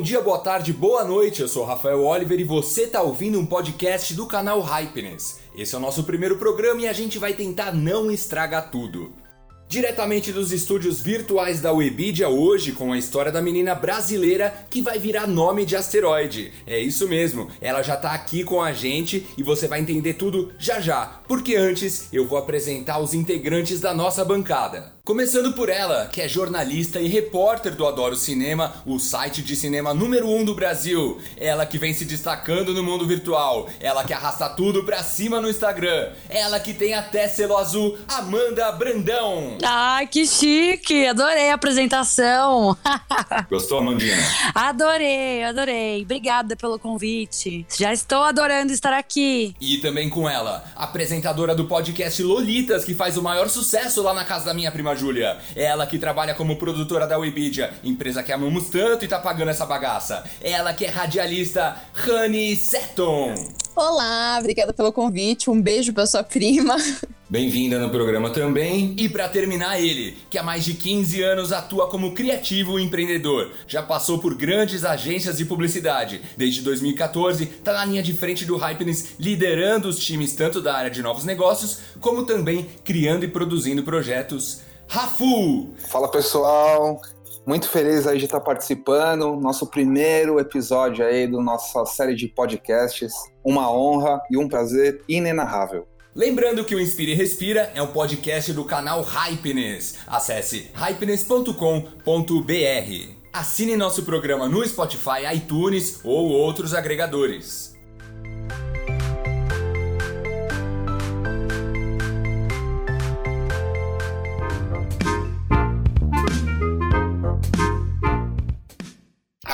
Bom dia, boa tarde, boa noite. Eu sou Rafael Oliver e você está ouvindo um podcast do canal Hypeness. Esse é o nosso primeiro programa e a gente vai tentar não estragar tudo. Diretamente dos estúdios virtuais da Webidia hoje com a história da menina brasileira que vai virar nome de asteroide. É isso mesmo, ela já tá aqui com a gente e você vai entender tudo já já. Porque antes eu vou apresentar os integrantes da nossa bancada. Começando por ela, que é jornalista e repórter do Adoro Cinema, o site de cinema número 1 um do Brasil. Ela que vem se destacando no mundo virtual. Ela que arrasta tudo pra cima no Instagram. Ela que tem até selo azul, Amanda Brandão. Ai, que chique! Adorei a apresentação. Gostou, Amandinha? Adorei, adorei. Obrigada pelo convite. Já estou adorando estar aqui. E também com ela, apresentadora do podcast Lolitas, que faz o maior sucesso lá na casa da minha prima Júlia. Ela que trabalha como produtora da Webidia, empresa que amamos tanto e tá pagando essa bagaça. Ela que é radialista, Honey Seton. Olá, obrigada pelo convite. Um beijo pra sua prima. Bem-vinda no programa também. E para terminar, ele, que há mais de 15 anos atua como criativo e empreendedor. Já passou por grandes agências de publicidade. Desde 2014, tá na linha de frente do Hypeness, liderando os times tanto da área de novos negócios, como também criando e produzindo projetos. Rafu! Fala pessoal, muito feliz aí de estar participando, nosso primeiro episódio aí da nossa série de podcasts. Uma honra e um prazer inenarrável. Lembrando que o Inspire e Respira é um podcast do canal Hypeness. Acesse hypeness.com.br. Assine nosso programa no Spotify, iTunes ou outros agregadores.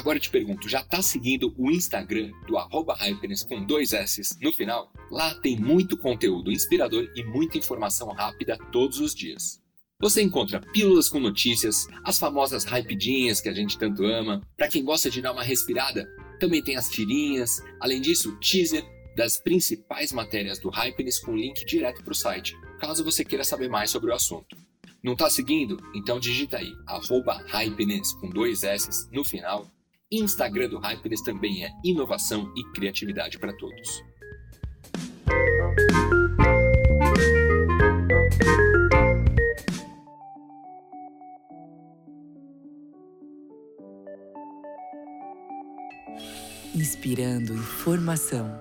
Agora eu te pergunto, já tá seguindo o Instagram do arroba Hypeness com dois S no final? Lá tem muito conteúdo inspirador e muita informação rápida todos os dias. Você encontra pílulas com notícias, as famosas hypedinhas que a gente tanto ama. Para quem gosta de dar uma respirada, também tem as tirinhas. Além disso, teaser das principais matérias do Hypeness com link direto para o site, caso você queira saber mais sobre o assunto. Não está seguindo? Então digita aí, arroba Hypeness com dois S no final Instagram do Hypeness também é inovação e criatividade para todos. Inspirando informação.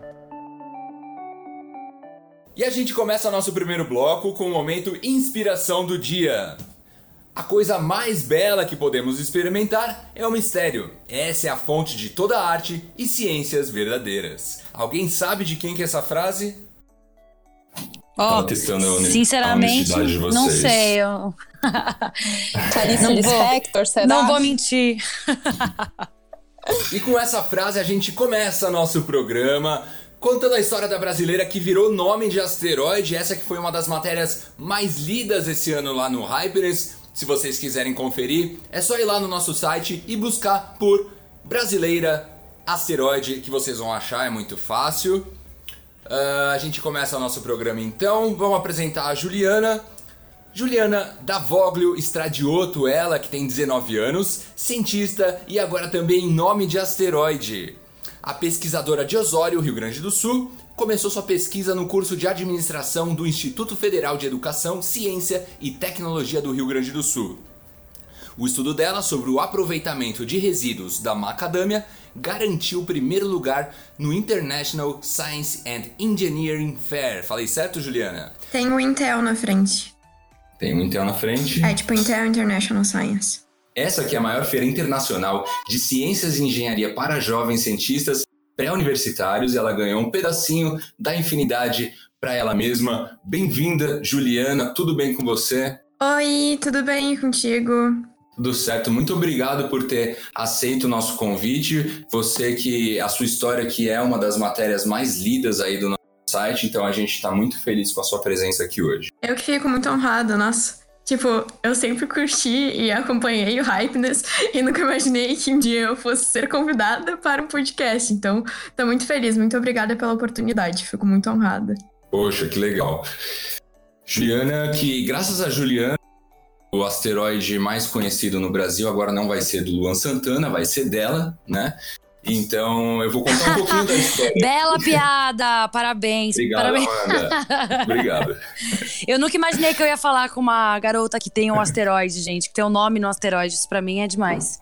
E a gente começa nosso primeiro bloco com o momento Inspiração do Dia. A coisa mais bela que podemos experimentar é o mistério. Essa é a fonte de toda arte e ciências verdadeiras. Alguém sabe de quem que é essa frase? Oh, sinceramente, não sei. Eu... Clarice Lispector, será? Não vou mentir. e com essa frase a gente começa nosso programa contando a história da brasileira que virou nome de asteroide, essa que foi uma das matérias mais lidas esse ano lá no Hyperus. Se vocês quiserem conferir, é só ir lá no nosso site e buscar por Brasileira Asteroide, que vocês vão achar, é muito fácil. Uh, a gente começa o nosso programa então. Vamos apresentar a Juliana. Juliana Davoglio Stradioto, ela que tem 19 anos, cientista e agora também nome de asteroide. A pesquisadora de Osório, Rio Grande do Sul, começou sua pesquisa no curso de administração do Instituto Federal de Educação, Ciência e Tecnologia do Rio Grande do Sul. O estudo dela sobre o aproveitamento de resíduos da macadâmia garantiu o primeiro lugar no International Science and Engineering Fair. Falei certo, Juliana? Tem o Intel na frente. Tem o Intel na frente? É tipo Intel International Science. Essa aqui é a maior feira internacional de ciências e engenharia para jovens cientistas pré-universitários e ela ganhou um pedacinho da infinidade para ela mesma. Bem-vinda, Juliana, tudo bem com você? Oi, tudo bem contigo? Tudo certo, muito obrigado por ter aceito o nosso convite. Você que a sua história que é uma das matérias mais lidas aí do nosso site, então a gente está muito feliz com a sua presença aqui hoje. Eu que fico muito honrada, nossa. Tipo, eu sempre curti e acompanhei o Hypeness e nunca imaginei que um dia eu fosse ser convidada para um podcast. Então, tô muito feliz, muito obrigada pela oportunidade, fico muito honrada. Poxa, que legal. Juliana, que graças a Juliana, o asteroide mais conhecido no Brasil agora não vai ser do Luan Santana, vai ser dela, né? Então, eu vou contar um pouquinho da história. Bela piada! Parabéns! Obrigado, Parabéns. Amanda. Obrigado. Eu nunca imaginei que eu ia falar com uma garota que tem um asteroide, gente, que tem um nome no asteroide. Isso pra mim é demais.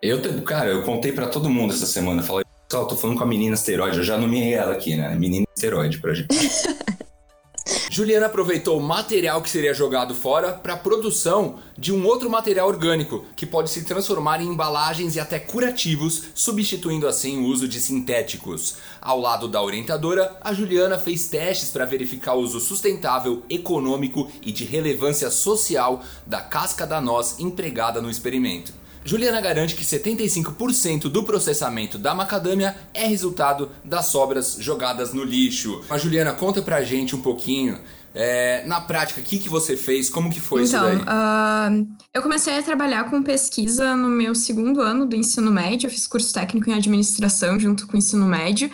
Eu, cara, eu contei pra todo mundo essa semana. Falei, pessoal, tô falando com a menina asteroide. Eu já nomeei ela aqui, né? Menina asteroide pra gente. Juliana aproveitou o material que seria jogado fora para a produção de um outro material orgânico que pode se transformar em embalagens e até curativos, substituindo assim o uso de sintéticos. Ao lado da orientadora, a Juliana fez testes para verificar o uso sustentável, econômico e de relevância social da casca da noz empregada no experimento. Juliana garante que 75% do processamento da macadâmia é resultado das sobras jogadas no lixo. Mas Juliana, conta pra gente um pouquinho, é, na prática, o que, que você fez, como que foi então, isso daí? ah, eu comecei a trabalhar com pesquisa no meu segundo ano do ensino médio. Eu fiz curso técnico em administração junto com o ensino médio.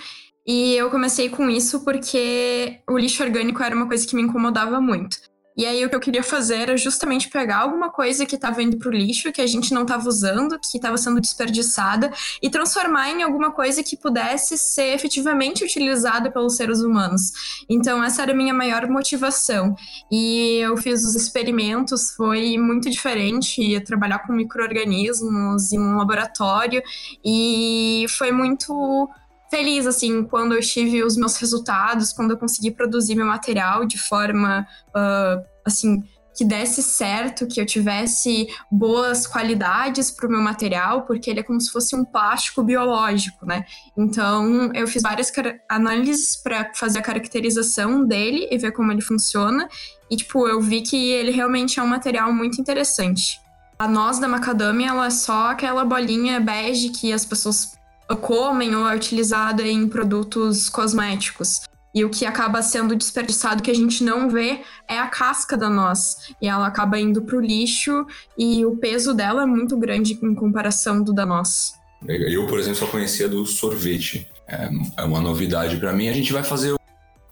E eu comecei com isso porque o lixo orgânico era uma coisa que me incomodava muito. E aí o que eu queria fazer era justamente pegar alguma coisa que estava indo para o lixo, que a gente não estava usando, que estava sendo desperdiçada, e transformar em alguma coisa que pudesse ser efetivamente utilizada pelos seres humanos. Então essa era a minha maior motivação. E eu fiz os experimentos, foi muito diferente ia trabalhar com micro-organismos em um laboratório, e foi muito feliz, assim, quando eu tive os meus resultados, quando eu consegui produzir meu material de forma, uh, assim, que desse certo, que eu tivesse boas qualidades para o meu material, porque ele é como se fosse um plástico biológico, né? Então, eu fiz várias análises para fazer a caracterização dele e ver como ele funciona. E, tipo, eu vi que ele realmente é um material muito interessante. A noz da macadâmia, ela é só aquela bolinha bege que as pessoas comem ou é utilizada em produtos cosméticos. E o que acaba sendo desperdiçado que a gente não vê é a casca da noz. E ela acaba indo para o lixo e o peso dela é muito grande em comparação do da noz. Eu, por exemplo, só conhecia do sorvete. É, é uma novidade para mim. A gente vai fazer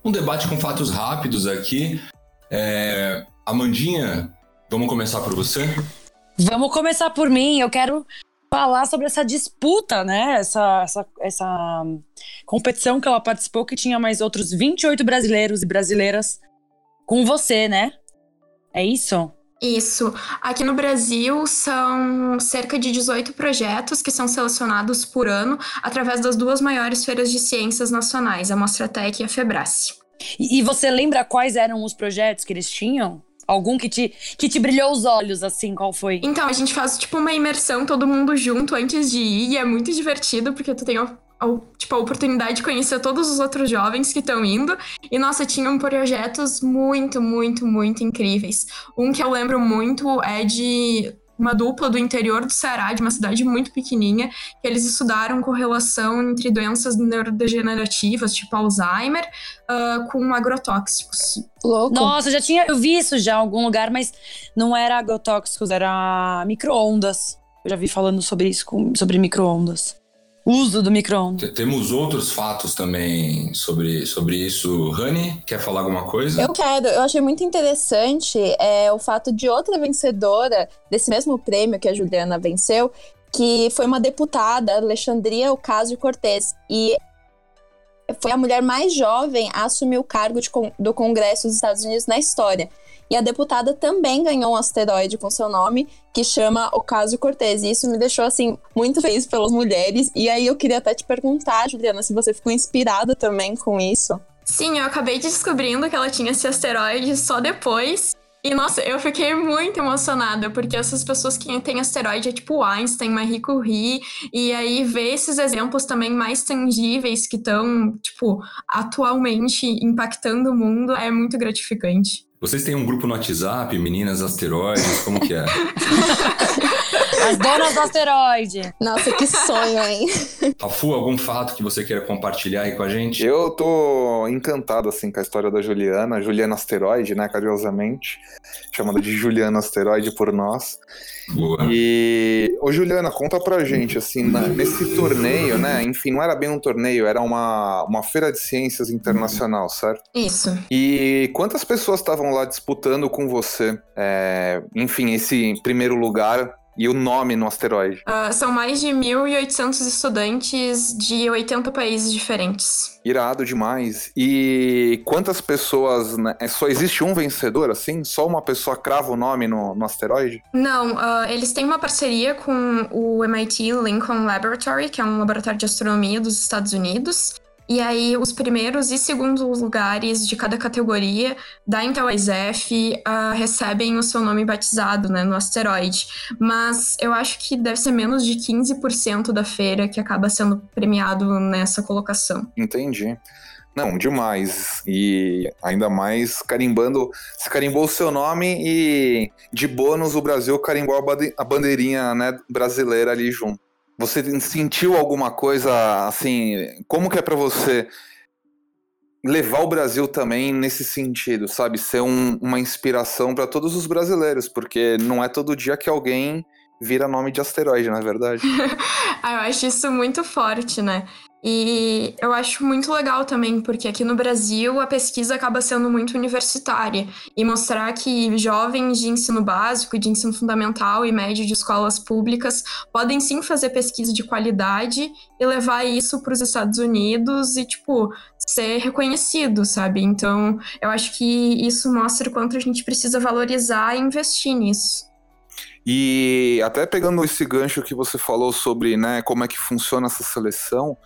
um debate com fatos rápidos aqui. É, Amandinha, vamos começar por você? Vamos começar por mim. Eu quero falar sobre essa disputa, né? Essa, essa, essa competição que ela participou, que tinha mais outros 28 brasileiros e brasileiras com você, né? É isso? Isso. Aqui no Brasil são cerca de 18 projetos que são selecionados por ano através das duas maiores feiras de ciências nacionais, a Mostratec e a Febrace. E, e você lembra quais eram os projetos que eles tinham? Algum que te, que te brilhou os olhos, assim, qual foi? Então, a gente faz, tipo, uma imersão, todo mundo junto antes de ir, e é muito divertido, porque tu tem, a, a, tipo, a oportunidade de conhecer todos os outros jovens que estão indo. E, nossa, tinham projetos muito, muito, muito incríveis. Um que eu lembro muito é de uma dupla do interior do Ceará, de uma cidade muito pequenininha, que eles estudaram correlação entre doenças neurodegenerativas, tipo Alzheimer, uh, com agrotóxicos. Louco. Nossa, já tinha, eu vi isso já em algum lugar, mas não era agrotóxicos, era micro-ondas. Eu já vi falando sobre isso, com, sobre micro-ondas. Uso do micro-ondas. Temos outros fatos também sobre, sobre isso. Rani, quer falar alguma coisa? Eu quero. Eu achei muito interessante é, o fato de outra vencedora desse mesmo prêmio que a Juliana venceu, que foi uma deputada, Alexandria Ocasio-Cortez. E foi a mulher mais jovem a assumir o cargo de, do Congresso dos Estados Unidos na história. E a deputada também ganhou um asteroide com seu nome, que chama Ocasio-Cortez. E isso me deixou, assim, muito feliz pelas mulheres. E aí eu queria até te perguntar, Juliana, se você ficou inspirada também com isso. Sim, eu acabei descobrindo que ela tinha esse asteroide só depois. E nossa, eu fiquei muito emocionada, porque essas pessoas que têm asteroide é tipo Einstein, Marie Curie, e aí ver esses exemplos também mais tangíveis que estão, tipo, atualmente impactando o mundo é muito gratificante. Vocês têm um grupo no WhatsApp, Meninas Asteroides, como que é? As donas do asteroide. Nossa, que sonho, hein? Rafu, algum fato que você queira compartilhar aí com a gente? Eu tô encantado, assim, com a história da Juliana, Juliana Asteroide, né, carinhosamente, chamada de Juliana Asteroide por nós. Boa. E, ô Juliana, conta pra gente, assim, na- nesse torneio, né, enfim, não era bem um torneio, era uma, uma feira de ciências internacional, certo? Isso. E quantas pessoas estavam lá disputando com você, é, enfim, esse primeiro lugar e o nome no asteroide? Ah, são mais de 1.800 estudantes de 80 países diferentes. Irado demais. E quantas pessoas, né, é só existe um vencedor, assim? Só uma pessoa crava o nome no, no asteroide? Não, ah, eles têm uma parceria com o MIT Lincoln Laboratory, que é um laboratório de astronomia dos Estados Unidos. E aí, os primeiros e segundos lugares de cada categoria da Intel ISF ah, recebem o seu nome batizado né, no asteroide. Mas eu acho que deve ser menos de 15% da feira que acaba sendo premiado nessa colocação. Entendi. Não, demais. E ainda mais carimbando. Você carimbou o seu nome e de bônus o Brasil carimbou a bandeirinha né, brasileira ali junto. Você sentiu alguma coisa assim? Como que é pra você levar o Brasil também nesse sentido, sabe? Ser um- uma inspiração pra todos os brasileiros, porque não é todo dia que alguém vira nome de asteroide, na verdade. Ah, eu acho isso muito forte, né? E eu acho muito legal também, porque aqui no Brasil a pesquisa acaba sendo muito universitária e mostrar que jovens de ensino básico, de ensino fundamental e médio de escolas públicas podem sim fazer pesquisa de qualidade e levar isso para os Estados Unidos e, tipo, ser reconhecido, sabe? Então, eu acho que isso mostra o quanto a gente precisa valorizar e investir nisso. E até pegando esse gancho que você falou sobre né, como é que funciona essa seleção,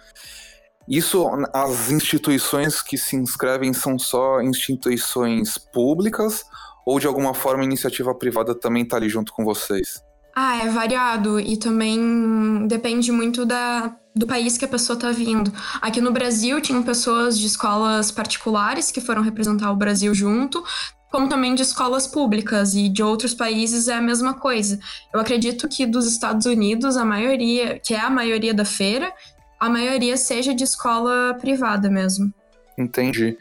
isso, as instituições que se inscrevem são só instituições públicas ou de alguma forma a iniciativa privada também está ali junto com vocês? Ah, é variado e também depende muito da, do país que a pessoa está vindo. Aqui no Brasil tinham pessoas de escolas particulares que foram representar o Brasil junto, como também de escolas públicas e de outros países é a mesma coisa. Eu acredito que dos Estados Unidos a maioria, que é a maioria da feira, a maioria seja de escola privada mesmo. Entendi.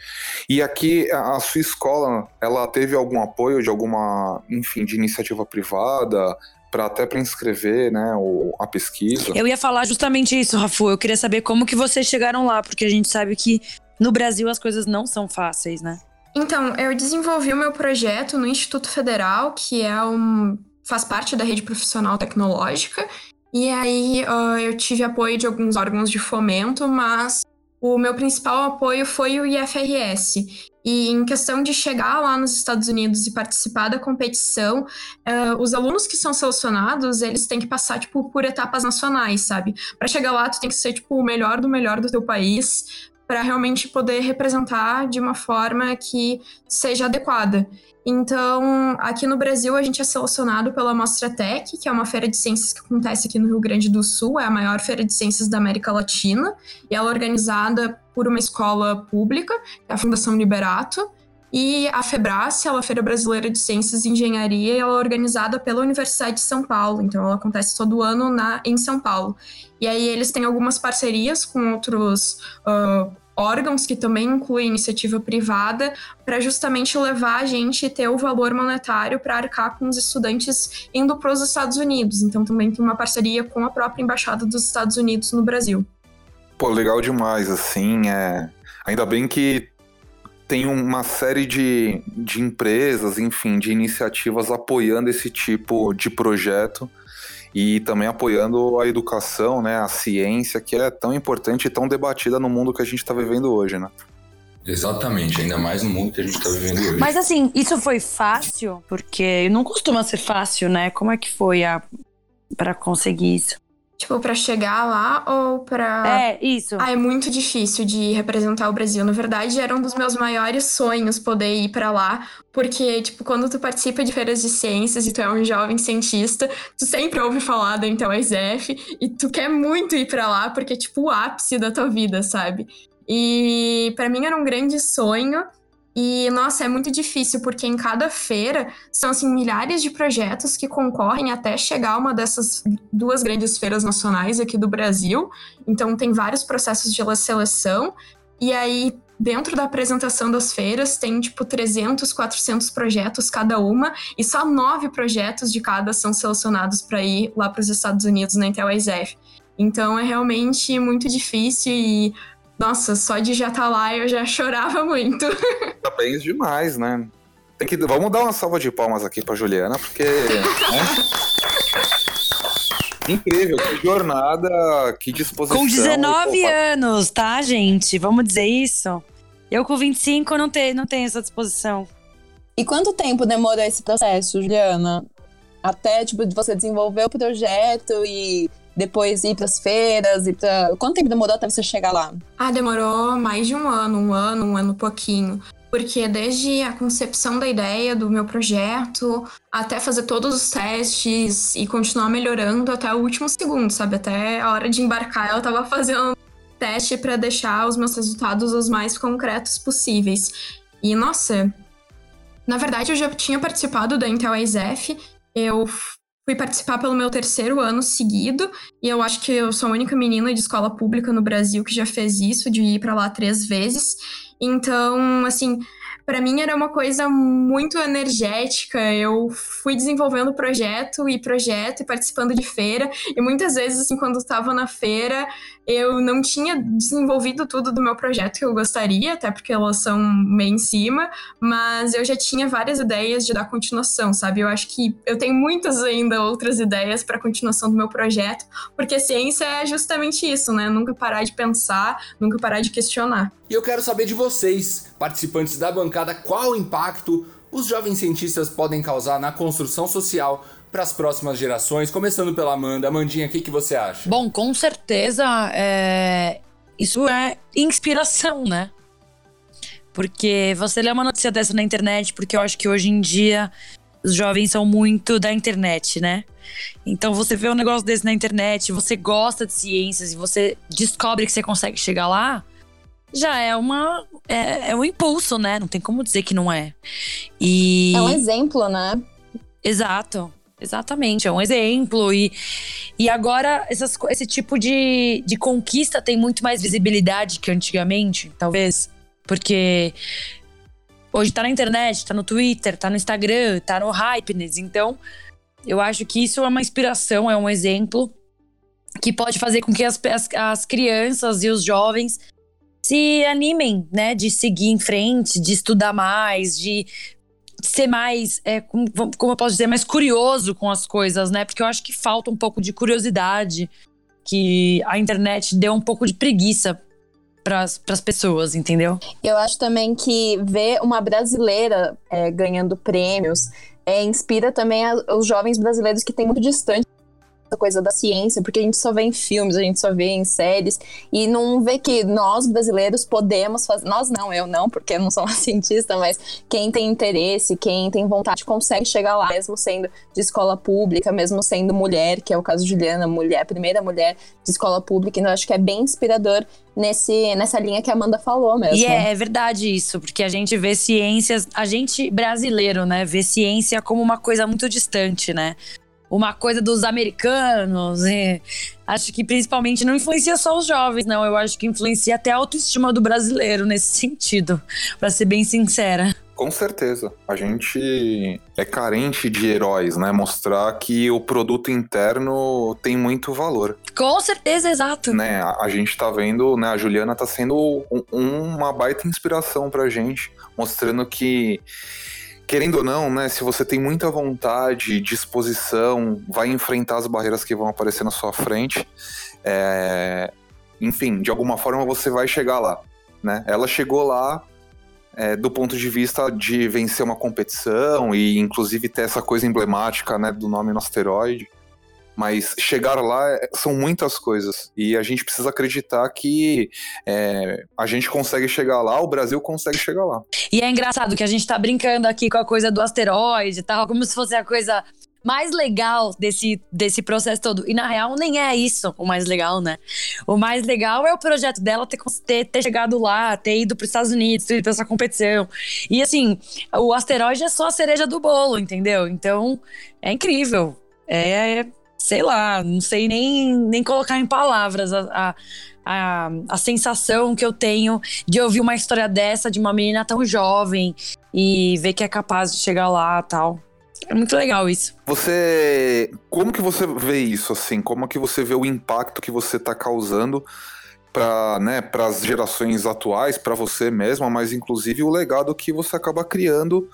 E aqui a sua escola, ela teve algum apoio de alguma, enfim, de iniciativa privada para até para inscrever, né, o, a pesquisa? Eu ia falar justamente isso, Rafu. Eu queria saber como que vocês chegaram lá, porque a gente sabe que no Brasil as coisas não são fáceis, né? Então, eu desenvolvi o meu projeto no Instituto Federal, que é um faz parte da rede profissional tecnológica. E aí ah, eu tive apoio de alguns órgãos de fomento, mas o meu principal apoio foi o IFRS. E em questão de chegar lá nos Estados Unidos e participar da competição, ah, os alunos que são selecionados, eles têm que passar tipo por etapas nacionais, sabe? Para chegar lá, tu tem que ser tipo o melhor do melhor do teu país, para realmente poder representar de uma forma que seja adequada. Então, aqui no Brasil, a gente é selecionado pela Mostra Tech, que é uma feira de ciências que acontece aqui no Rio Grande do Sul, é a maior feira de ciências da América Latina, e ela é organizada por uma escola pública, é a Fundação Liberato, e a FEBRACE, ela é a Feira Brasileira de Ciências e Engenharia, e ela é organizada pela Universidade de São Paulo, então ela acontece todo ano na, em São Paulo. E aí eles têm algumas parcerias com outros ah, órgãos que também incluem iniciativa privada para justamente levar a gente ter o valor monetário para arcar com os estudantes indo para os Estados Unidos. Então também tem uma parceria com a própria embaixada dos Estados Unidos no Brasil. Pô, legal demais, assim, é... Ainda bem que tem uma série de, de empresas, enfim, de iniciativas apoiando esse tipo de projeto e também apoiando a educação, né, a ciência, que é tão importante e tão debatida no mundo que a gente está vivendo hoje, né? Exatamente, ainda mais no mundo que a gente tá vivendo hoje. Mas assim, isso foi fácil? Porque não costuma ser fácil, né? Como é que foi a para conseguir isso? Tipo, para chegar lá ou para É, isso. Ah, é muito difícil de representar o Brasil. Na verdade, era um dos meus maiores sonhos poder ir pra lá, porque, tipo, quando tu participa de feiras de ciências e tu é um jovem cientista, tu sempre ouve falar da Intel ISF e tu quer muito ir pra lá, porque é, tipo, o ápice da tua vida, sabe? E pra mim era um grande sonho. E, nossa, é muito difícil, porque em cada feira são, assim, milhares de projetos que concorrem até chegar a uma dessas duas grandes feiras nacionais aqui do Brasil. Então, tem vários processos de seleção. E aí, dentro da apresentação das feiras, tem, tipo, 300, 400 projetos cada uma. E só nove projetos de cada são selecionados para ir lá para os Estados Unidos na Intel ISF. Então, é realmente muito difícil e nossa, só de já estar tá lá eu já chorava muito. Parabéns demais, né? Tem que, vamos dar uma salva de palmas aqui pra Juliana, porque. Né? Incrível, que jornada, que disposição. Com 19 anos, tá, gente? Vamos dizer isso? Eu com 25 não tenho, não tenho essa disposição. E quanto tempo demorou esse processo, Juliana? Até, tipo, de você desenvolver o projeto e depois ir para as feiras, e para quanto tempo demorou até você chegar lá? Ah, demorou mais de um ano, um ano, um ano pouquinho. Porque desde a concepção da ideia do meu projeto, até fazer todos os testes e continuar melhorando até o último segundo, sabe? Até a hora de embarcar, eu estava fazendo teste para deixar os meus resultados os mais concretos possíveis. E nossa, na verdade eu já tinha participado da Intel ISF, eu Fui participar pelo meu terceiro ano seguido, e eu acho que eu sou a única menina de escola pública no Brasil que já fez isso, de ir para lá três vezes. Então, assim, para mim era uma coisa muito energética. Eu fui desenvolvendo projeto e projeto e participando de feira, e muitas vezes, assim, quando estava na feira, eu não tinha desenvolvido tudo do meu projeto que eu gostaria, até porque elas são meio em cima, mas eu já tinha várias ideias de dar continuação, sabe? Eu acho que eu tenho muitas ainda outras ideias para continuação do meu projeto, porque ciência é justamente isso, né? Nunca parar de pensar, nunca parar de questionar. E eu quero saber de vocês, participantes da bancada, qual impacto os jovens cientistas podem causar na construção social para as próximas gerações? Começando pela Amanda. Amandinha, o que, que você acha? Bom, com certeza é... isso é inspiração, né? Porque você lê uma notícia dessa na internet, porque eu acho que hoje em dia os jovens são muito da internet, né? Então você vê um negócio desse na internet, você gosta de ciências e você descobre que você consegue chegar lá, já é uma é, é um impulso, né? Não tem como dizer que não é. E é um exemplo, né? Exato. Exatamente, é um exemplo. E, e agora essas, esse tipo de, de conquista tem muito mais visibilidade que antigamente, talvez. Porque hoje tá na internet, tá no Twitter, tá no Instagram, tá no Hypeness. Então, eu acho que isso é uma inspiração, é um exemplo que pode fazer com que as, as, as crianças e os jovens se animem, né, de seguir em frente, de estudar mais, de ser mais, é, como, eu posso dizer, mais curioso com as coisas, né? Porque eu acho que falta um pouco de curiosidade, que a internet deu um pouco de preguiça para as pessoas, entendeu? Eu acho também que ver uma brasileira é, ganhando prêmios é, inspira também a, os jovens brasileiros que têm muito distante coisa da ciência, porque a gente só vê em filmes, a gente só vê em séries, e não vê que nós brasileiros podemos fazer. Nós não, eu não, porque eu não sou uma cientista, mas quem tem interesse, quem tem vontade, consegue chegar lá, mesmo sendo de escola pública, mesmo sendo mulher, que é o caso de Juliana, mulher, primeira mulher de escola pública, então eu acho que é bem inspirador nesse, nessa linha que a Amanda falou mesmo. E é, é, verdade isso, porque a gente vê ciências, a gente brasileiro, né, vê ciência como uma coisa muito distante, né? Uma coisa dos americanos. E acho que principalmente não influencia só os jovens, não. Eu acho que influencia até a autoestima do brasileiro nesse sentido, para ser bem sincera. Com certeza. A gente é carente de heróis, né? Mostrar que o produto interno tem muito valor. Com certeza, exato. Né? A, a gente tá vendo, né? A Juliana tá sendo um, uma baita inspiração pra gente, mostrando que querendo ou não, né, se você tem muita vontade, disposição, vai enfrentar as barreiras que vão aparecer na sua frente, é, enfim, de alguma forma você vai chegar lá, né? Ela chegou lá é, do ponto de vista de vencer uma competição e inclusive ter essa coisa emblemática, né, do nome no asteroide. Mas chegar lá é, são muitas coisas. E a gente precisa acreditar que é, a gente consegue chegar lá, o Brasil consegue chegar lá. E é engraçado que a gente tá brincando aqui com a coisa do asteroide e tal, como se fosse a coisa mais legal desse, desse processo todo. E na real, nem é isso o mais legal, né? O mais legal é o projeto dela ter, ter, ter chegado lá, ter ido para os Estados Unidos, ter ido pra essa competição. E assim, o asteroide é só a cereja do bolo, entendeu? Então, é incrível. É, sei lá, não sei nem, nem colocar em palavras a, a a, a sensação que eu tenho de ouvir uma história dessa de uma menina tão jovem e ver que é capaz de chegar lá tal. É muito legal isso. Você. Como que você vê isso, assim? Como que você vê o impacto que você está causando para né, as gerações atuais, para você mesma, mas inclusive o legado que você acaba criando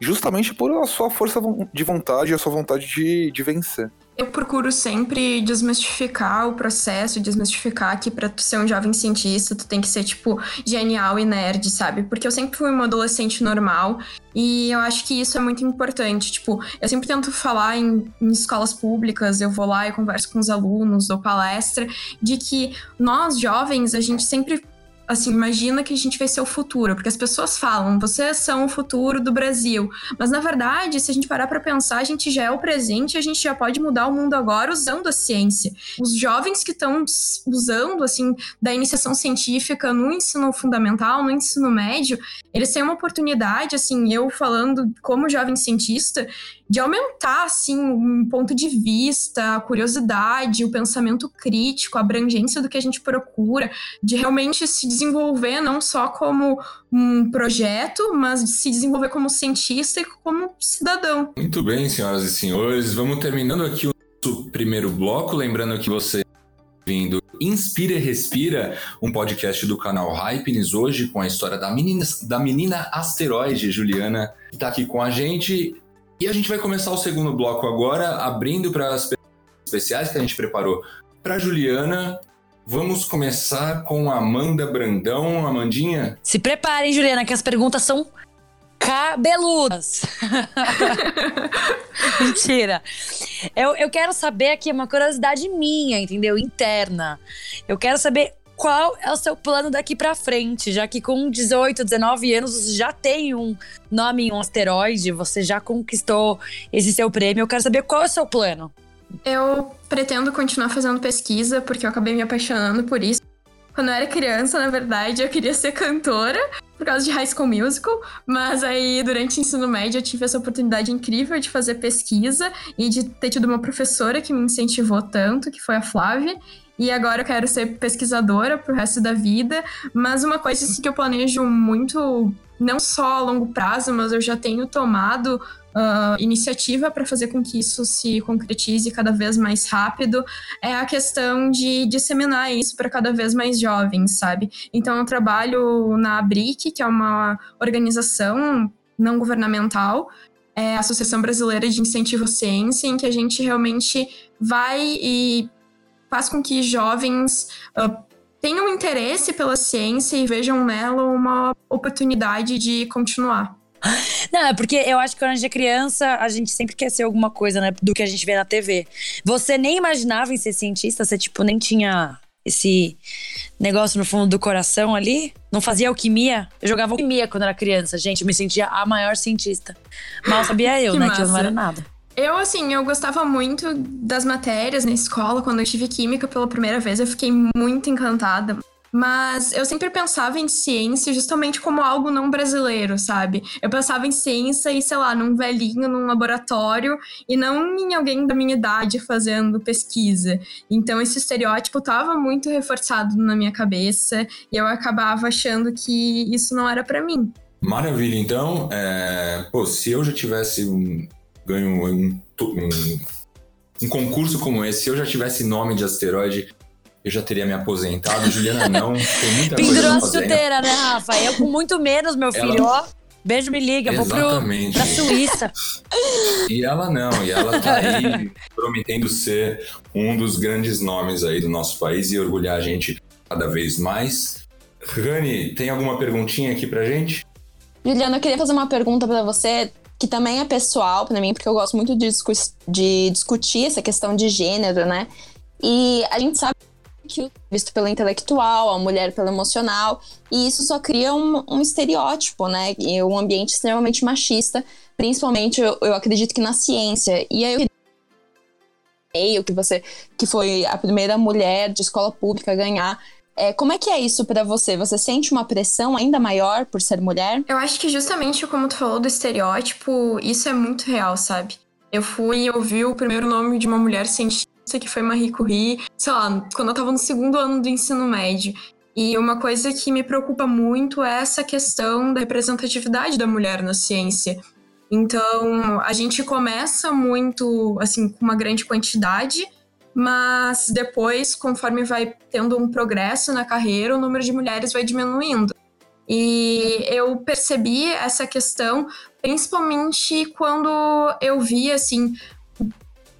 justamente por a sua força de vontade e a sua vontade de, de vencer. Eu procuro sempre desmistificar o processo, desmistificar que para tu ser um jovem cientista, tu tem que ser, tipo, genial e nerd, sabe? Porque eu sempre fui uma adolescente normal e eu acho que isso é muito importante. Tipo, eu sempre tento falar em, em escolas públicas, eu vou lá e converso com os alunos, dou palestra, de que nós jovens, a gente sempre assim, imagina que a gente vai ser o futuro, porque as pessoas falam, vocês são o futuro do Brasil. Mas na verdade, se a gente parar para pensar, a gente já é o presente, a gente já pode mudar o mundo agora usando a ciência. Os jovens que estão usando assim da iniciação científica no ensino fundamental, no ensino médio, eles têm uma oportunidade, assim, eu falando como jovem cientista, de aumentar assim um ponto de vista, a curiosidade, o pensamento crítico, a abrangência do que a gente procura, de realmente se desenvolver não só como um projeto, mas de se desenvolver como cientista e como cidadão. Muito bem, senhoras e senhores, vamos terminando aqui o nosso primeiro bloco, lembrando que você vindo Inspira e Respira, um podcast do canal Hypenes, hoje com a história da menina, da menina asteroide, Juliana, que está aqui com a gente. E a gente vai começar o segundo bloco agora, abrindo para as especiais que a gente preparou para Juliana. Vamos começar com Amanda Brandão. Amandinha? Se preparem, Juliana, que as perguntas são cabeludas. Mentira. Eu, eu quero saber aqui uma curiosidade minha, entendeu? Interna. Eu quero saber qual é o seu plano daqui para frente, já que com 18, 19 anos você já tem um nome em um asteroide, você já conquistou esse seu prêmio. Eu quero saber qual é o seu plano. Eu pretendo continuar fazendo pesquisa, porque eu acabei me apaixonando por isso. Quando eu era criança, na verdade, eu queria ser cantora por causa de High School Musical, mas aí durante o ensino médio eu tive essa oportunidade incrível de fazer pesquisa e de ter tido uma professora que me incentivou tanto, que foi a Flávia, e agora eu quero ser pesquisadora pro resto da vida. Mas uma coisa assim, que eu planejo muito, não só a longo prazo, mas eu já tenho tomado uh, iniciativa para fazer com que isso se concretize cada vez mais rápido, é a questão de disseminar isso para cada vez mais jovens, sabe? Então eu trabalho na ABRIC, que é uma organização não governamental é a Associação Brasileira de Incentivo à Ciência, em que a gente realmente vai e faz com que jovens uh, tenham interesse pela ciência e vejam nela uma oportunidade de continuar. Não, é porque eu acho que quando a gente é criança, a gente sempre quer ser alguma coisa, né? Do que a gente vê na TV. Você nem imaginava em ser cientista, você, tipo, nem tinha esse negócio no fundo do coração ali. Não fazia alquimia. Eu jogava alquimia quando era criança, gente. Eu me sentia a maior cientista. Mal sabia eu, que né? Massa. Que eu não era nada. Eu, assim, eu gostava muito das matérias na escola. Quando eu tive química pela primeira vez, eu fiquei muito encantada. Mas eu sempre pensava em ciência justamente como algo não brasileiro, sabe? Eu pensava em ciência e, sei lá, num velhinho num laboratório e não em alguém da minha idade fazendo pesquisa. Então esse estereótipo estava muito reforçado na minha cabeça e eu acabava achando que isso não era para mim. Maravilha, então, é... pô, se eu já tivesse um ganho um, um, um concurso como esse, se eu já tivesse nome de asteroide, eu já teria me aposentado. Juliana não, tem muita Pendurou a chuteira, né, Rafa? Eu com muito menos, meu filho, ela... ó. Beijo, me liga, Exatamente. vou pro, pra Suíça. E ela não, e ela tá aí prometendo ser um dos grandes nomes aí do nosso país e orgulhar a gente cada vez mais. Rani, tem alguma perguntinha aqui pra gente? Juliana, eu queria fazer uma pergunta para você que também é pessoal para mim, porque eu gosto muito de, discu de discutir essa questão de gênero, né? E a gente sabe que visto pelo intelectual, a mulher pelo emocional, e isso só cria um, um estereótipo, né? E um ambiente extremamente machista, principalmente eu, eu, acredito que na ciência. E aí eu que você que foi a primeira mulher de escola pública a ganhar. É, como é que é isso para você? Você sente uma pressão ainda maior por ser mulher? Eu acho que justamente como tu falou do estereótipo, isso é muito real, sabe? Eu fui ouvir o primeiro nome de uma mulher cientista que foi Marie Curie, sei lá, quando eu tava no segundo ano do ensino médio. E uma coisa que me preocupa muito é essa questão da representatividade da mulher na ciência. Então, a gente começa muito, assim, com uma grande quantidade, mas depois, conforme vai tendo um progresso na carreira, o número de mulheres vai diminuindo. E eu percebi essa questão principalmente quando eu vi assim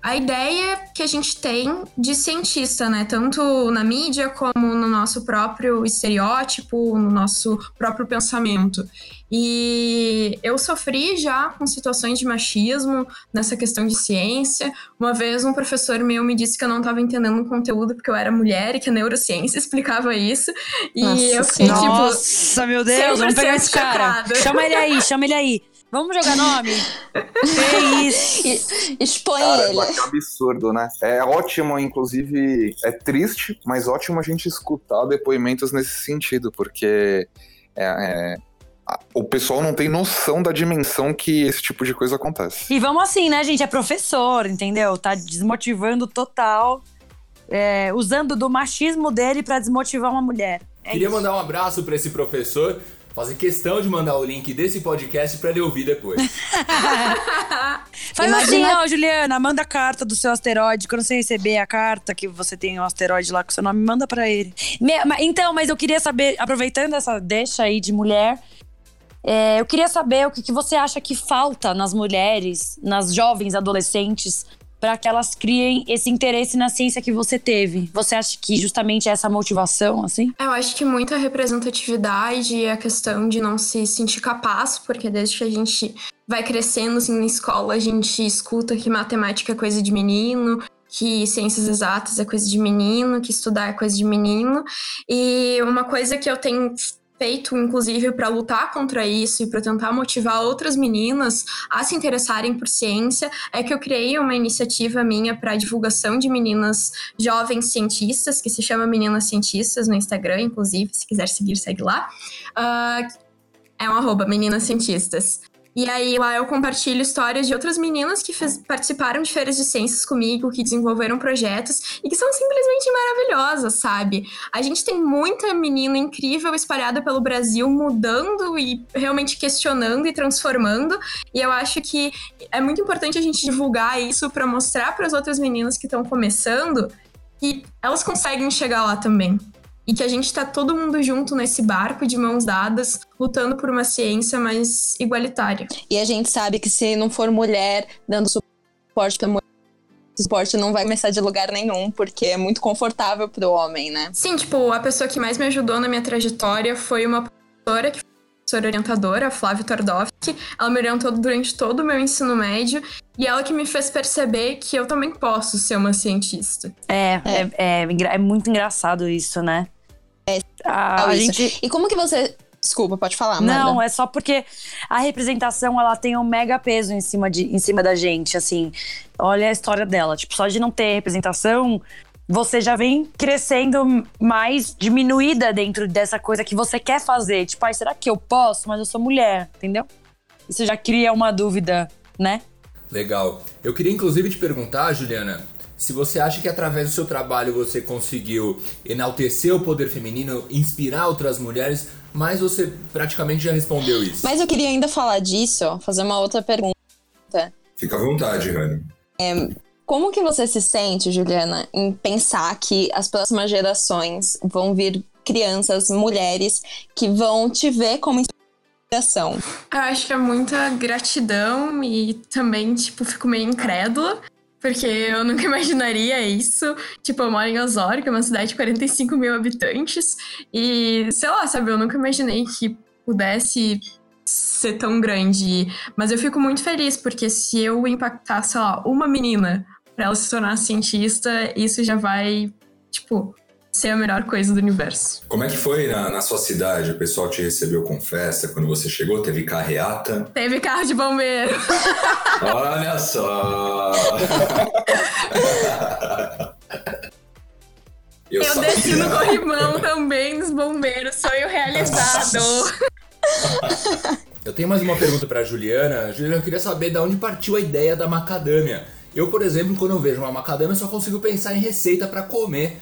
a ideia que a gente tem de cientista, né? Tanto na mídia como no nosso próprio estereótipo, no nosso próprio pensamento. E eu sofri já com situações de machismo nessa questão de ciência. Uma vez um professor meu me disse que eu não estava entendendo o conteúdo porque eu era mulher e que a neurociência explicava isso. E Nossa, eu fiquei tipo. Nossa, meu Deus, vamos pegar esse cara. Chama ele aí, chama ele aí. Vamos jogar nome? que isso? Expõe Cara, ele. que absurdo, né? É ótimo, inclusive, é triste, mas ótimo a gente escutar depoimentos nesse sentido, porque é, é, a- o pessoal não tem noção da dimensão que esse tipo de coisa acontece. E vamos assim, né, gente? É professor, entendeu? Tá desmotivando total. é, usando do machismo dele pra desmotivar uma mulher. É Queria isso. mandar um abraço pra esse professor, fazer questão de mandar o link desse podcast pra ele ouvir depois. Faz Imagina- assim, ó, Juliana, manda a carta do seu asteroide. Quando você receber a carta que você tem um asteroide lá com seu nome, manda pra ele. Então, mas eu queria saber, aproveitando essa deixa aí de mulher, é, eu queria saber o que, que você acha que falta nas mulheres, nas jovens adolescentes, para que elas criem esse interesse na ciência que você teve. Você acha que justamente essa motivação, assim? Eu acho que muita representatividade e a questão de não se sentir capaz, porque desde que a gente vai crescendo assim, na escola, a gente escuta que matemática é coisa de menino, que ciências exatas é coisa de menino, que estudar é coisa de menino. E uma coisa que eu tenho feito, inclusive, para lutar contra isso e para tentar motivar outras meninas a se interessarem por ciência, é que eu criei uma iniciativa minha para divulgação de meninas jovens cientistas, que se chama Meninas Cientistas no Instagram, inclusive, se quiser seguir, segue lá. Ah, é um arroba, Meninas Cientistas. E aí lá eu compartilho histórias de outras meninas que fez- participaram de feiras de ciências comigo, que desenvolveram projetos e que são simplesmente maravilhosas, sabe? A gente tem muita menina incrível espalhada pelo Brasil, mudando e realmente questionando e transformando. E eu acho que é muito importante a gente divulgar isso para mostrar para as outras meninas que estão começando que elas conseguem chegar lá também. E que a gente tá todo mundo junto nesse barco de mãos dadas, lutando por uma ciência mais igualitária. E a gente sabe que se não for mulher dando suporte pra mulher, esse suporte não vai começar de lugar nenhum, porque é muito confortável pro homem, né? Sim, tipo, a pessoa que mais me ajudou na minha trajetória foi uma professora que foi professora orientadora, a Flávia Tordowski. Ela me orientou durante todo o meu ensino médio e ela que me fez perceber que eu também posso ser uma cientista. É, é, é, engra- é muito engraçado isso, né? A, a gente E como que você. Desculpa, pode falar, Amanda. Não, é só porque a representação ela tem um mega peso em cima, de, em cima da gente, assim. Olha a história dela. Tipo, só de não ter representação, você já vem crescendo mais diminuída dentro dessa coisa que você quer fazer. Tipo, ai, será que eu posso? Mas eu sou mulher, entendeu? Isso já cria uma dúvida, né? Legal. Eu queria inclusive te perguntar, Juliana, se você acha que através do seu trabalho você conseguiu enaltecer o poder feminino, inspirar outras mulheres, mas você praticamente já respondeu isso. Mas eu queria ainda falar disso, fazer uma outra pergunta. Fica à vontade, Rani. Como que você se sente, Juliana, em pensar que as próximas gerações vão vir crianças, mulheres, que vão te ver como inspiração? Eu acho que é muita gratidão e também, tipo, fico meio incrédula. Porque eu nunca imaginaria isso. Tipo, eu moro em Osório, que é uma cidade de 45 mil habitantes. E, sei lá, sabe, eu nunca imaginei que pudesse ser tão grande. Mas eu fico muito feliz, porque se eu impactar, sei lá, uma menina pra ela se tornar cientista, isso já vai, tipo, ser a melhor coisa do universo. Como é que foi na, na sua cidade? O pessoal te recebeu com festa quando você chegou? Teve carreata? Teve carro de bombeiro. Olha só! Eu, eu desci no corrimão também dos bombeiros, sonho realizado. eu tenho mais uma pergunta para Juliana. Juliana, eu queria saber de onde partiu a ideia da macadâmia. Eu, por exemplo, quando eu vejo uma macadâmia, só consigo pensar em receita para comer.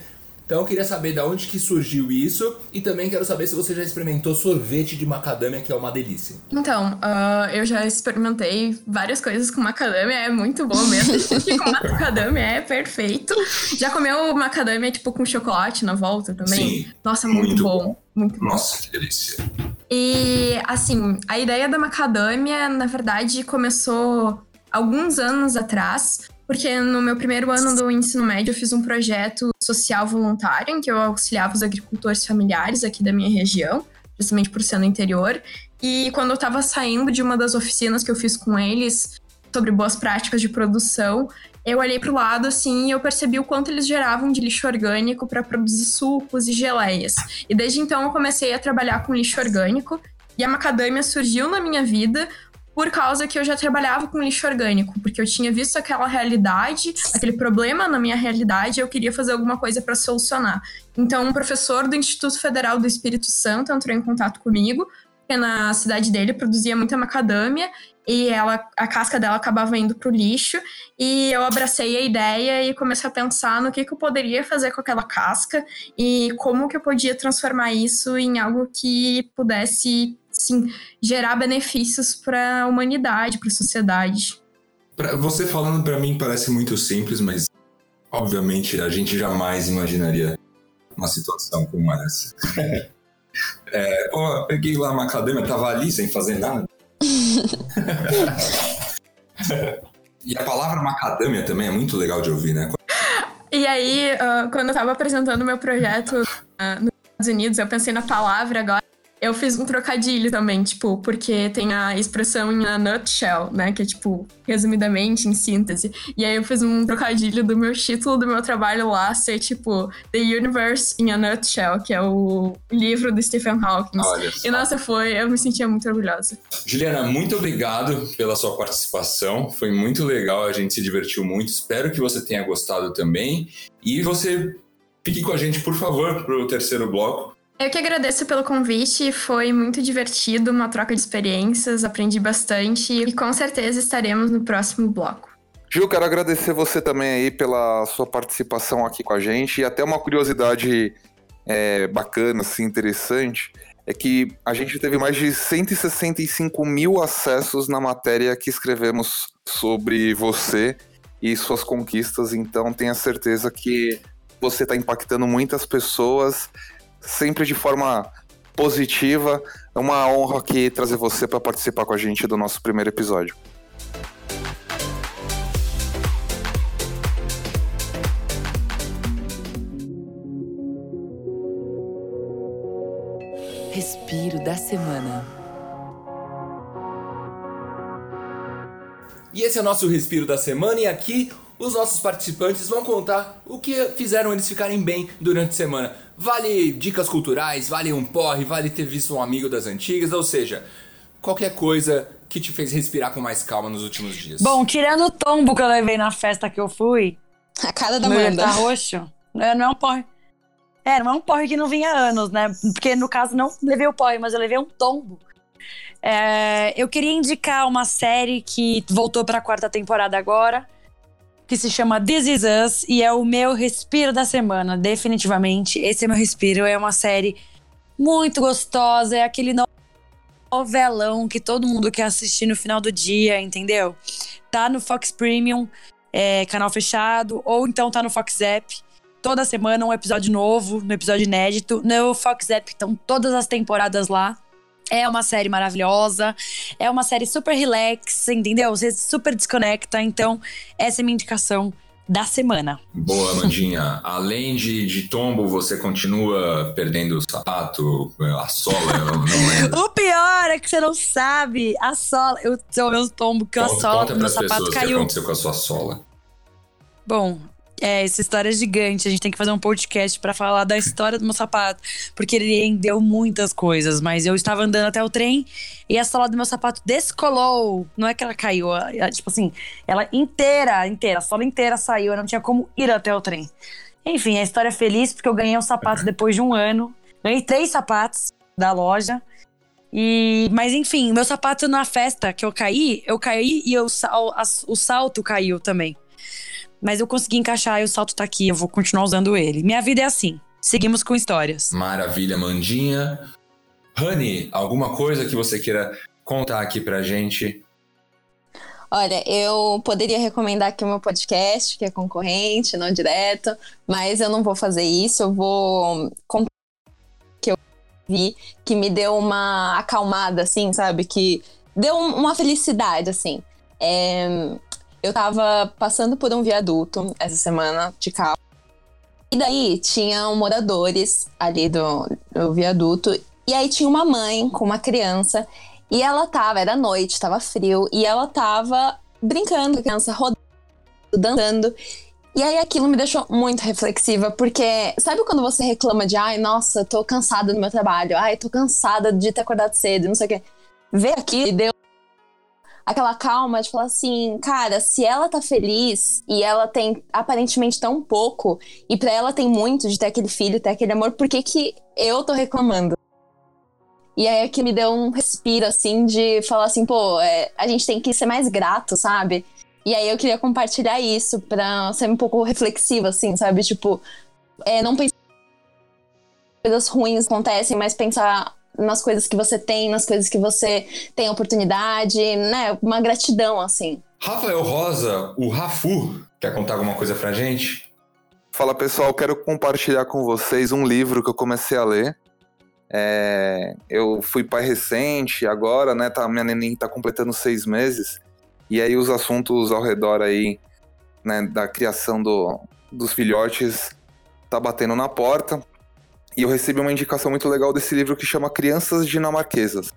Então eu queria saber de onde que surgiu isso e também quero saber se você já experimentou sorvete de macadâmia, que é uma delícia. Então, uh, eu já experimentei várias coisas com macadâmia, é muito bom mesmo. com macadâmia é perfeito. Já comeu macadâmia tipo com chocolate na volta também? Sim. Nossa, muito, muito bom. bom. Muito bom. Nossa, que delícia. E assim, a ideia da macadâmia, na verdade, começou alguns anos atrás, porque no meu primeiro ano do ensino médio eu fiz um projeto social voluntário em que eu auxiliava os agricultores familiares aqui da minha região, justamente por ser no interior. E quando eu estava saindo de uma das oficinas que eu fiz com eles sobre boas práticas de produção, eu olhei para o lado assim e eu percebi o quanto eles geravam de lixo orgânico para produzir sucos e geleias. E desde então eu comecei a trabalhar com lixo orgânico e a macadâmia surgiu na minha vida por causa que eu já trabalhava com lixo orgânico, porque eu tinha visto aquela realidade, aquele problema na minha realidade, e eu queria fazer alguma coisa para solucionar. Então, um professor do Instituto Federal do Espírito Santo entrou em contato comigo, porque na cidade dele produzia muita macadâmia e ela, a casca dela acabava indo para o lixo. E eu abracei a ideia e comecei a pensar no que, que eu poderia fazer com aquela casca e como que eu podia transformar isso em algo que pudesse sim, gerar benefícios para a humanidade, para a sociedade. Pra você falando para mim parece muito simples, mas obviamente a gente jamais imaginaria uma situação como essa. é, pô, peguei lá uma academia, tava ali sem fazer nada. e a palavra macadâmia também é muito legal de ouvir, né? E aí, uh, quando eu tava apresentando meu projeto uh, nos Estados Unidos, eu pensei na palavra agora eu fiz um trocadilho também, tipo, porque tem a expressão em a nutshell, né? Que é tipo, resumidamente, em síntese. E aí eu fiz um trocadilho do meu título do meu trabalho lá ser tipo The Universe in a Nutshell, que é o livro do Stephen Hawking. E nossa, foi, eu me sentia muito orgulhosa. Juliana, muito obrigado pela sua participação. Foi muito legal, a gente se divertiu muito. Espero que você tenha gostado também. E você fique com a gente, por favor, para o terceiro bloco. Eu que agradeço pelo convite, foi muito divertido, uma troca de experiências, aprendi bastante e com certeza estaremos no próximo bloco. Gil, quero agradecer você também aí pela sua participação aqui com a gente e até uma curiosidade é, bacana, assim, interessante, é que a gente teve mais de 165 mil acessos na matéria que escrevemos sobre você e suas conquistas, então tenha certeza que você está impactando muitas pessoas sempre de forma positiva. É uma honra aqui trazer você para participar com a gente do nosso primeiro episódio. Respiro da semana. E esse é o nosso respiro da semana e aqui os nossos participantes vão contar o que fizeram eles ficarem bem durante a semana. Vale dicas culturais, vale um porre, vale ter visto um amigo das antigas, ou seja, qualquer coisa que te fez respirar com mais calma nos últimos dias. Bom, tirando o tombo que eu levei na festa que eu fui. A cara da Amanda. tá roxo. Não é um porre. É, não é um porre que não vinha há anos, né? Porque no caso não levei o porre, mas eu levei um tombo. É, eu queria indicar uma série que voltou pra quarta temporada agora, que se chama This Is Us e é o meu respiro da semana, definitivamente. Esse é meu respiro, é uma série muito gostosa, é aquele novelão que todo mundo quer assistir no final do dia, entendeu? Tá no Fox Premium, é, canal fechado, ou então tá no Fox App. Toda semana um episódio novo, no episódio inédito. No Fox App estão todas as temporadas lá. É uma série maravilhosa, é uma série super relax, entendeu? Você super desconecta, então essa é a minha indicação da semana. Boa, Amandinha. Além de, de tombo, você continua perdendo o sapato, a sola, eu não lembro. O pior é que você não sabe, a sola, eu, eu tombo que a sola do meu sapato pessoas o que caiu. aconteceu com a sua sola. Bom, é, essa história é gigante. A gente tem que fazer um podcast pra falar da história do meu sapato, porque ele rendeu muitas coisas. Mas eu estava andando até o trem e a sola do meu sapato descolou. Não é que ela caiu, ela- tipo assim, ela inteira, inteira, a sola inteira saiu. Eu não tinha como ir até o trem. Enfim, a história é feliz porque eu ganhei um sapato depois de um ano. Ganhei três sapatos da loja. E, mas enfim, meu sapato na festa que eu caí, eu caí e eu, o salto caiu também. Mas eu consegui encaixar e o salto tá aqui, eu vou continuar usando ele. Minha vida é assim. Seguimos com histórias. Maravilha, Mandinha. Honey, alguma coisa que você queira contar aqui pra gente? Olha, eu poderia recomendar aqui o meu podcast, que é concorrente, não direto, mas eu não vou fazer isso. Eu vou contar que eu vi, que me deu uma acalmada, assim, sabe? Que deu uma felicidade, assim. É, eu tava passando por um viaduto essa semana de carro. E daí tinham moradores ali do, do viaduto. E aí tinha uma mãe com uma criança. E ela tava, era noite, tava frio. E ela tava brincando a criança, rodando, dançando. E aí aquilo me deixou muito reflexiva, porque sabe quando você reclama de ai, nossa, tô cansada do meu trabalho, ai, tô cansada de ter acordado cedo, não sei o quê. Ver aquilo e deu aquela calma de falar assim, cara, se ela tá feliz e ela tem aparentemente tão pouco, e para ela tem muito de ter aquele filho, ter aquele amor, por que, que eu tô reclamando? E aí é que me deu um respiro, assim, de falar assim, pô, é, a gente tem que ser mais grato, sabe? E aí eu queria compartilhar isso pra ser um pouco reflexiva, assim, sabe? Tipo, é, não pensar coisas ruins acontecem, mas pensar nas coisas que você tem, nas coisas que você tem oportunidade, né? Uma gratidão, assim. Rafael Rosa, o Rafu, quer contar alguma coisa pra gente? Fala pessoal, quero compartilhar com vocês um livro que eu comecei a ler. É, eu fui pai recente, agora, né? Tá, minha neném tá completando seis meses. E aí os assuntos ao redor aí, né, da criação do, dos filhotes tá batendo na porta. E eu recebi uma indicação muito legal desse livro que chama Crianças Dinamarquesas.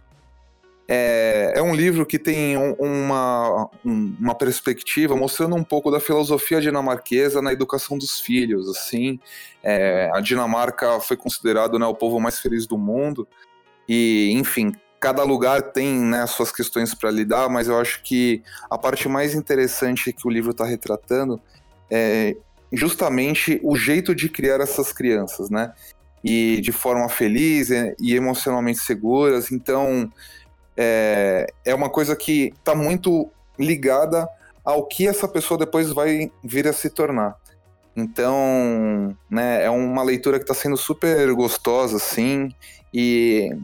É, é um livro que tem um, uma, um, uma perspectiva mostrando um pouco da filosofia dinamarquesa na educação dos filhos. Assim, é, a Dinamarca foi considerado né, o povo mais feliz do mundo e, enfim, cada lugar tem né, suas questões para lidar, mas eu acho que a parte mais interessante que o livro está retratando é justamente o jeito de criar essas crianças, né? E de forma feliz e emocionalmente seguras. Então, é, é uma coisa que está muito ligada ao que essa pessoa depois vai vir a se tornar. Então, né, é uma leitura que está sendo super gostosa, assim, e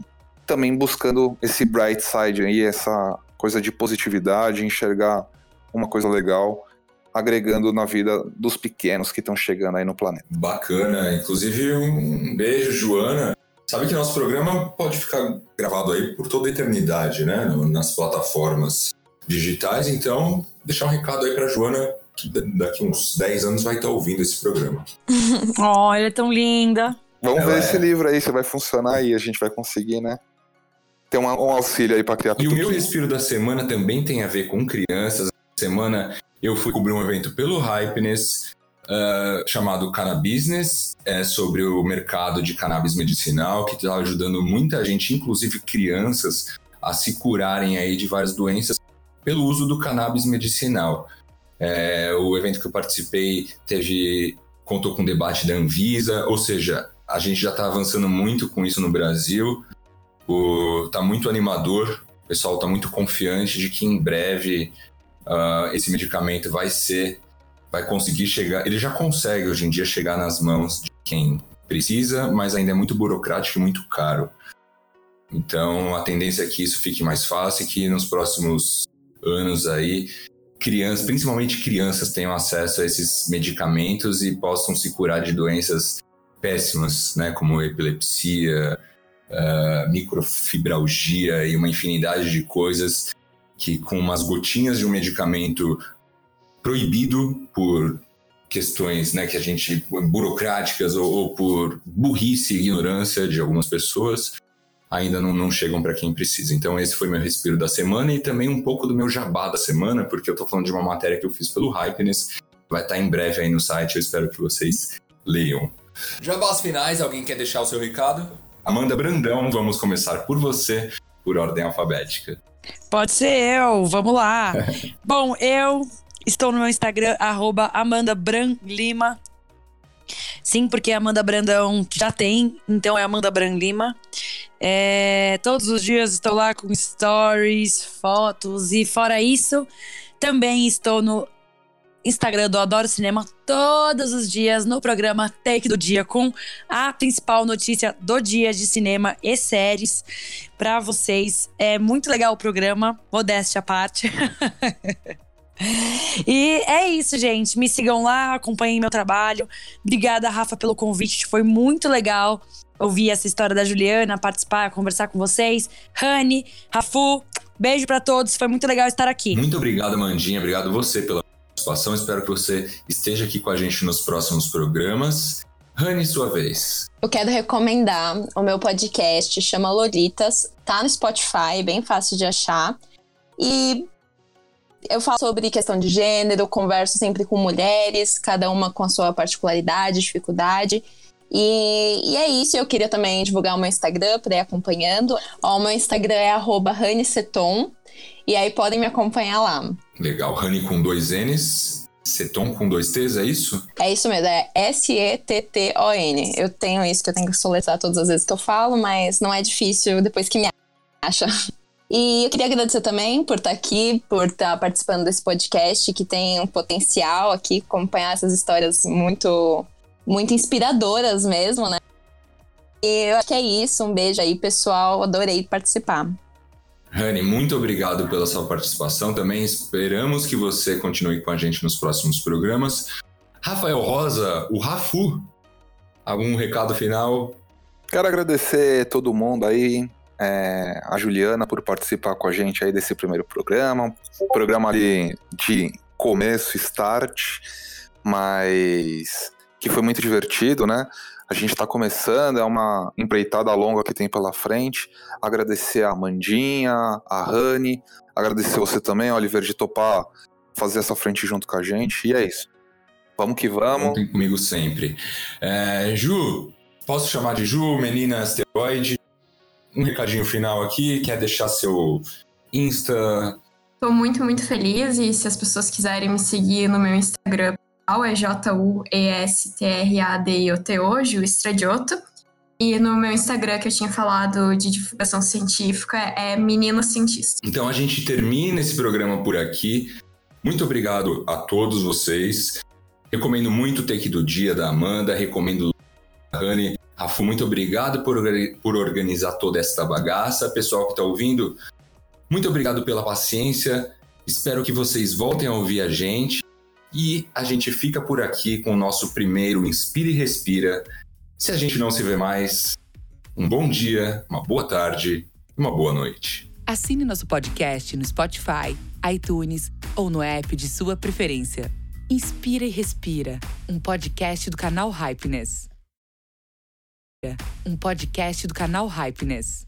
também buscando esse bright side aí, essa coisa de positividade, enxergar uma coisa legal agregando na vida dos pequenos que estão chegando aí no planeta. Bacana, inclusive um beijo, Joana. Sabe que nosso programa pode ficar gravado aí por toda a eternidade, né? Nas plataformas digitais, então deixar um recado aí para Joana que daqui uns 10 anos vai estar ouvindo esse programa. oh, ela é tão linda. Vamos ela ver é... esse livro aí, se vai funcionar e a gente vai conseguir, né? Ter um, um auxílio aí para criar E o meu respiro da semana também tem a ver com crianças. Semana eu fui cobrir um evento pelo Hypeness, uh, chamado Cannabis, é, sobre o mercado de cannabis medicinal, que está ajudando muita gente, inclusive crianças, a se curarem aí de várias doenças pelo uso do cannabis medicinal. É, o evento que eu participei teve contou com debate da Anvisa, ou seja, a gente já está avançando muito com isso no Brasil. Está muito animador, o pessoal está muito confiante de que em breve uh, esse medicamento vai ser, vai conseguir chegar, ele já consegue hoje em dia chegar nas mãos de quem precisa, mas ainda é muito burocrático e muito caro. Então a tendência é que isso fique mais fácil e que nos próximos anos aí crianças, principalmente crianças, tenham acesso a esses medicamentos e possam se curar de doenças péssimas, né, como epilepsia, uh, microfibralgia e uma infinidade de coisas que com umas gotinhas de um medicamento proibido por questões né, que a gente burocráticas ou, ou por burrice e ignorância de algumas pessoas ainda não, não chegam para quem precisa. Então esse foi meu respiro da semana e também um pouco do meu jabá da semana, porque eu estou falando de uma matéria que eu fiz pelo Hypeness, vai estar tá em breve aí no site, eu espero que vocês leiam. Jabás finais, alguém quer deixar o seu recado? Amanda Brandão, vamos começar por você, por ordem alfabética. Pode ser eu, vamos lá. Bom, eu estou no meu Instagram, arroba Amanda Bran Lima. Sim, porque Amanda Brandão já tem, então é Amanda Bran Lima. É, todos os dias estou lá com stories, fotos e fora isso, também estou no Instagram do Adoro Cinema todos os dias no programa Take do Dia com a principal notícia do dia de cinema e séries para vocês. É muito legal o programa, modéstia à parte. E é isso, gente. Me sigam lá, acompanhem meu trabalho. Obrigada, Rafa, pelo convite. Foi muito legal ouvir essa história da Juliana, participar, conversar com vocês. Rani, Rafu, beijo para todos. Foi muito legal estar aqui. Muito obrigado, Mandinha. Obrigado você pela participação. Espero que você esteja aqui com a gente nos próximos programas. Rani, sua vez. Eu quero recomendar o meu podcast, chama Lolitas. Tá no Spotify, bem fácil de achar. E eu falo sobre questão de gênero, converso sempre com mulheres, cada uma com a sua particularidade, dificuldade. E, e é isso, eu queria também divulgar o meu Instagram para ir acompanhando. Ó, o meu Instagram é @raniseton e aí podem me acompanhar lá. Legal, Rani com dois N's, Seton com dois T's, é isso? É isso mesmo, é S-E-T-T-O-N. Eu tenho isso que eu tenho que soletrar todas as vezes que eu falo, mas não é difícil depois que me acha. E eu queria agradecer também por estar aqui, por estar participando desse podcast que tem um potencial aqui, acompanhar essas histórias muito, muito inspiradoras mesmo, né? E eu acho que é isso. Um beijo aí, pessoal. Adorei participar. Rani, muito obrigado pela sua participação também. Esperamos que você continue com a gente nos próximos programas. Rafael Rosa, o Rafu, algum recado final? Quero agradecer todo mundo aí, é, a Juliana por participar com a gente aí desse primeiro programa. Programa ali de começo, start, mas que foi muito divertido, né? A gente está começando, é uma empreitada longa que tem pela frente. Agradecer a Mandinha, a Rani, agradecer você também, Oliver, de topar fazer essa frente junto com a gente. E é isso. Vamos que vamos. Contem comigo sempre. É, Ju, posso chamar de Ju, menina asteroide? um recadinho final aqui, quer deixar seu Insta? Tô muito, muito feliz e se as pessoas quiserem me seguir no meu Instagram, é J-U-E-S-T-R-A-D-I-O-T-O, Ju Estradioto. E no meu Instagram, que eu tinha falado de divulgação científica, é Menina Cientista. Então a gente termina esse programa por aqui. Muito obrigado a todos vocês. Recomendo muito o take do dia da Amanda, recomendo a Rani. Rafu, muito obrigado por, por organizar toda esta bagaça. Pessoal que está ouvindo, muito obrigado pela paciência. Espero que vocês voltem a ouvir a gente. E a gente fica por aqui com o nosso primeiro Inspira e Respira. Se a gente não se vê mais, um bom dia, uma boa tarde e uma boa noite. Assine nosso podcast no Spotify, iTunes ou no app de sua preferência. Inspira e Respira, um podcast do canal Hypeness um podcast do canal Hypeness.